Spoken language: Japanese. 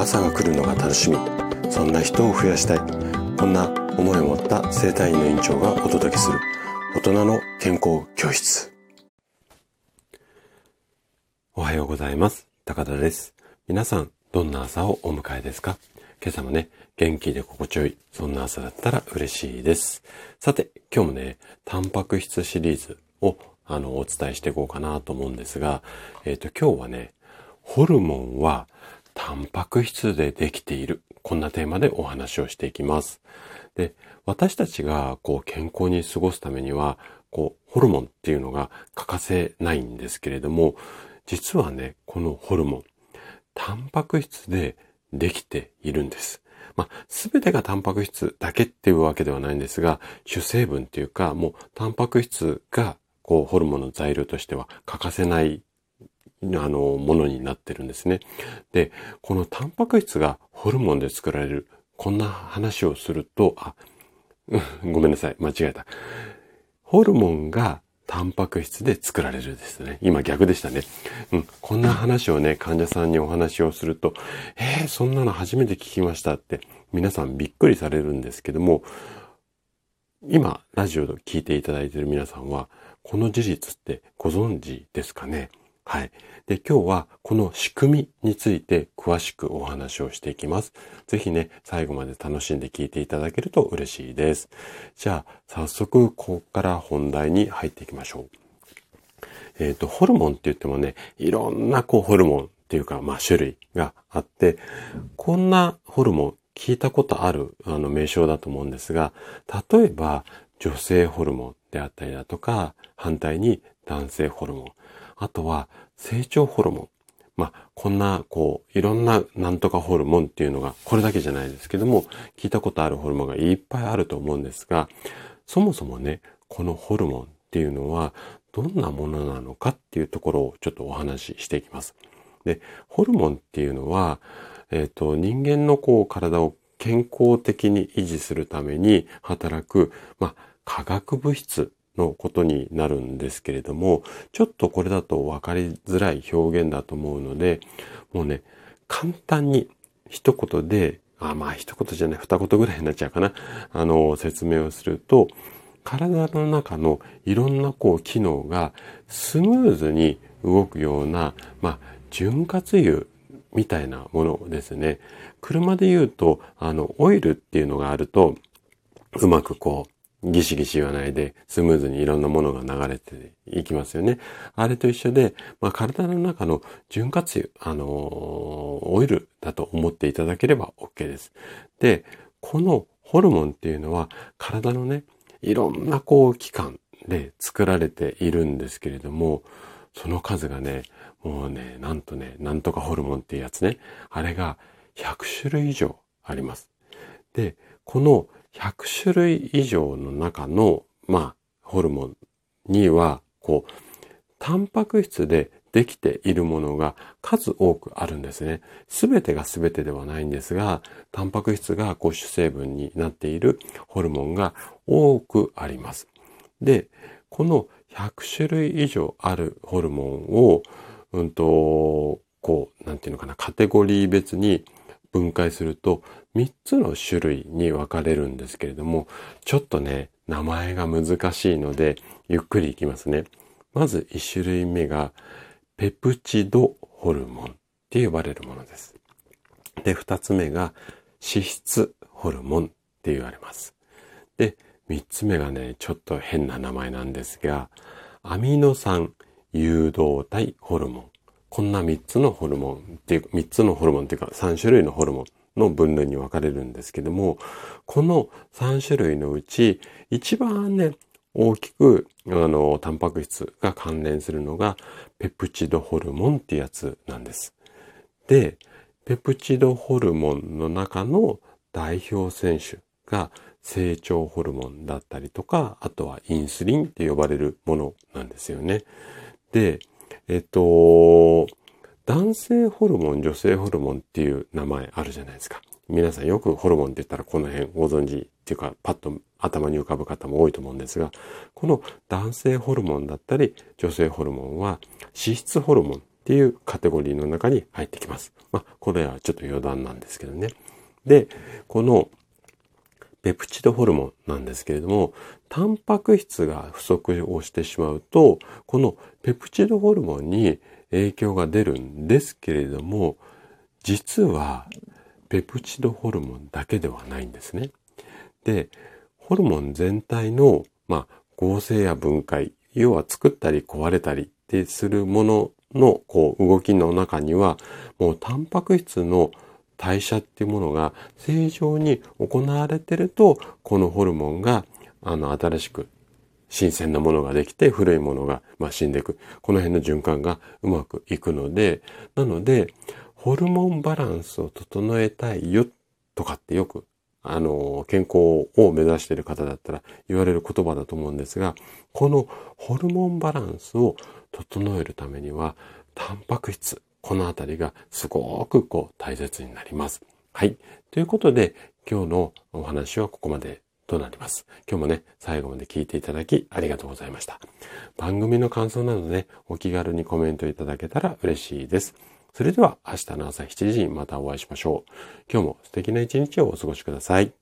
朝が来るのが楽しみ。そんな人を増やしたい。こんな思いを持った生体院の院長がお届けする。大人の健康教室。おはようございます。高田です。皆さんどんな朝をお迎えですか？今朝もね元気で心地よい。そんな朝だったら嬉しいです。さて今日もねタンパク質シリーズをあのお伝えしていこうかなと思うんですがえっ、ー、と今日はねホルモンはタンパク質でできている。こんなテーマでお話をしていきます。で、私たちがこう健康に過ごすためには、こう、ホルモンっていうのが欠かせないんですけれども、実はね、このホルモン、タンパク質でできているんです。まあ、すべてがタンパク質だけっていうわけではないんですが、主成分っていうか、もうタンパク質がこうホルモンの材料としては欠かせないあの、ものになってるんですね。で、このタンパク質がホルモンで作られる、こんな話をすると、あ、ごめんなさい、間違えた。ホルモンがタンパク質で作られるですね。今逆でしたね。うん。こんな話をね、患者さんにお話をすると、えー、そんなの初めて聞きましたって皆さんびっくりされるんですけども、今、ラジオで聞いていただいている皆さんは、この事実ってご存知ですかね？はい。で、今日はこの仕組みについて詳しくお話をしていきます。ぜひね、最後まで楽しんで聞いていただけると嬉しいです。じゃあ、早速、ここから本題に入っていきましょう。えっ、ー、と、ホルモンって言ってもね、いろんなこうホルモンっていうか、まあ種類があって、こんなホルモン聞いたことあるあの名称だと思うんですが、例えば女性ホルモンであったりだとか、反対に男性ホルモン。あとは成長ホルモン。まあ、こんな、こう、いろんななんとかホルモンっていうのが、これだけじゃないですけども、聞いたことあるホルモンがいっぱいあると思うんですが、そもそもね、このホルモンっていうのは、どんなものなのかっていうところをちょっとお話ししていきます。で、ホルモンっていうのは、えっ、ー、と、人間のこう、体を健康的に維持するために働く、まあ、化学物質のことになるんですけれども、ちょっとこれだと分かりづらい表現だと思うので、もうね、簡単に一言で、あまあ一言じゃない、二言ぐらいになっちゃうかな。あの、説明をすると、体の中のいろんなこう機能がスムーズに動くような、まあ、潤滑油みたいなものですね。車で言うと、あの、オイルっていうのがあると、うまくこう、ギシギシ言わないでスムーズにいろんなものが流れていきますよね。あれと一緒で、まあ、体の中の潤滑油、あのー、オイルだと思っていただければ OK です。で、このホルモンっていうのは体のね、いろんなこう器官で作られているんですけれども、その数がね、もうね、なんとね、なんとかホルモンっていうやつね、あれが100種類以上あります。で、この100種類以上の中の、まあ、ホルモンには、こう、タンパク質でできているものが数多くあるんですね。すべてがすべてではないんですが、タンパク質がこう主成分になっているホルモンが多くあります。で、この100種類以上あるホルモンを、うんと、こう、なんていうのかな、カテゴリー別に分解すると3つの種類に分かれるんですけれども、ちょっとね、名前が難しいので、ゆっくりいきますね。まず1種類目が、ペプチドホルモンって呼ばれるものです。で、2つ目が、脂質ホルモンって言われます。で、3つ目がね、ちょっと変な名前なんですが、アミノ酸誘導体ホルモン。こんな3つのホルモンっていう、3つのホルモンっていうか3種類のホルモンの分類に分かれるんですけども、この3種類のうち一番ね、大きく、あの、タンパク質が関連するのがペプチドホルモンってやつなんです。で、ペプチドホルモンの中の代表選手が成長ホルモンだったりとか、あとはインスリンって呼ばれるものなんですよね。で、えっと、男性ホルモン、女性ホルモンっていう名前あるじゃないですか。皆さんよくホルモンって言ったらこの辺ご存知っていうかパッと頭に浮かぶ方も多いと思うんですが、この男性ホルモンだったり女性ホルモンは脂質ホルモンっていうカテゴリーの中に入ってきます。まあ、これはちょっと余談なんですけどね。で、このペプチドホルモンなんですけれども、タンパク質が不足をしてしまうと、このペプチドホルモンに影響が出るんですけれども、実はペプチドホルモンだけではないんですね。で、ホルモン全体の、まあ、合成や分解、要は作ったり壊れたりってするもののこう動きの中には、もうタンパク質の代謝っていうものが正常に行われてると、このホルモンが、あの、新しく新鮮なものができて古いものが、まあ、死んでいく。この辺の循環がうまくいくので、なので、ホルモンバランスを整えたいよとかってよく、あの、健康を目指している方だったら言われる言葉だと思うんですが、このホルモンバランスを整えるためには、タンパク質、このあたりがすごくこう大切になります。はい。ということで、今日のお話はここまでとなります。今日もね、最後まで聞いていただきありがとうございました。番組の感想などね、お気軽にコメントいただけたら嬉しいです。それでは明日の朝7時にまたお会いしましょう。今日も素敵な一日をお過ごしください。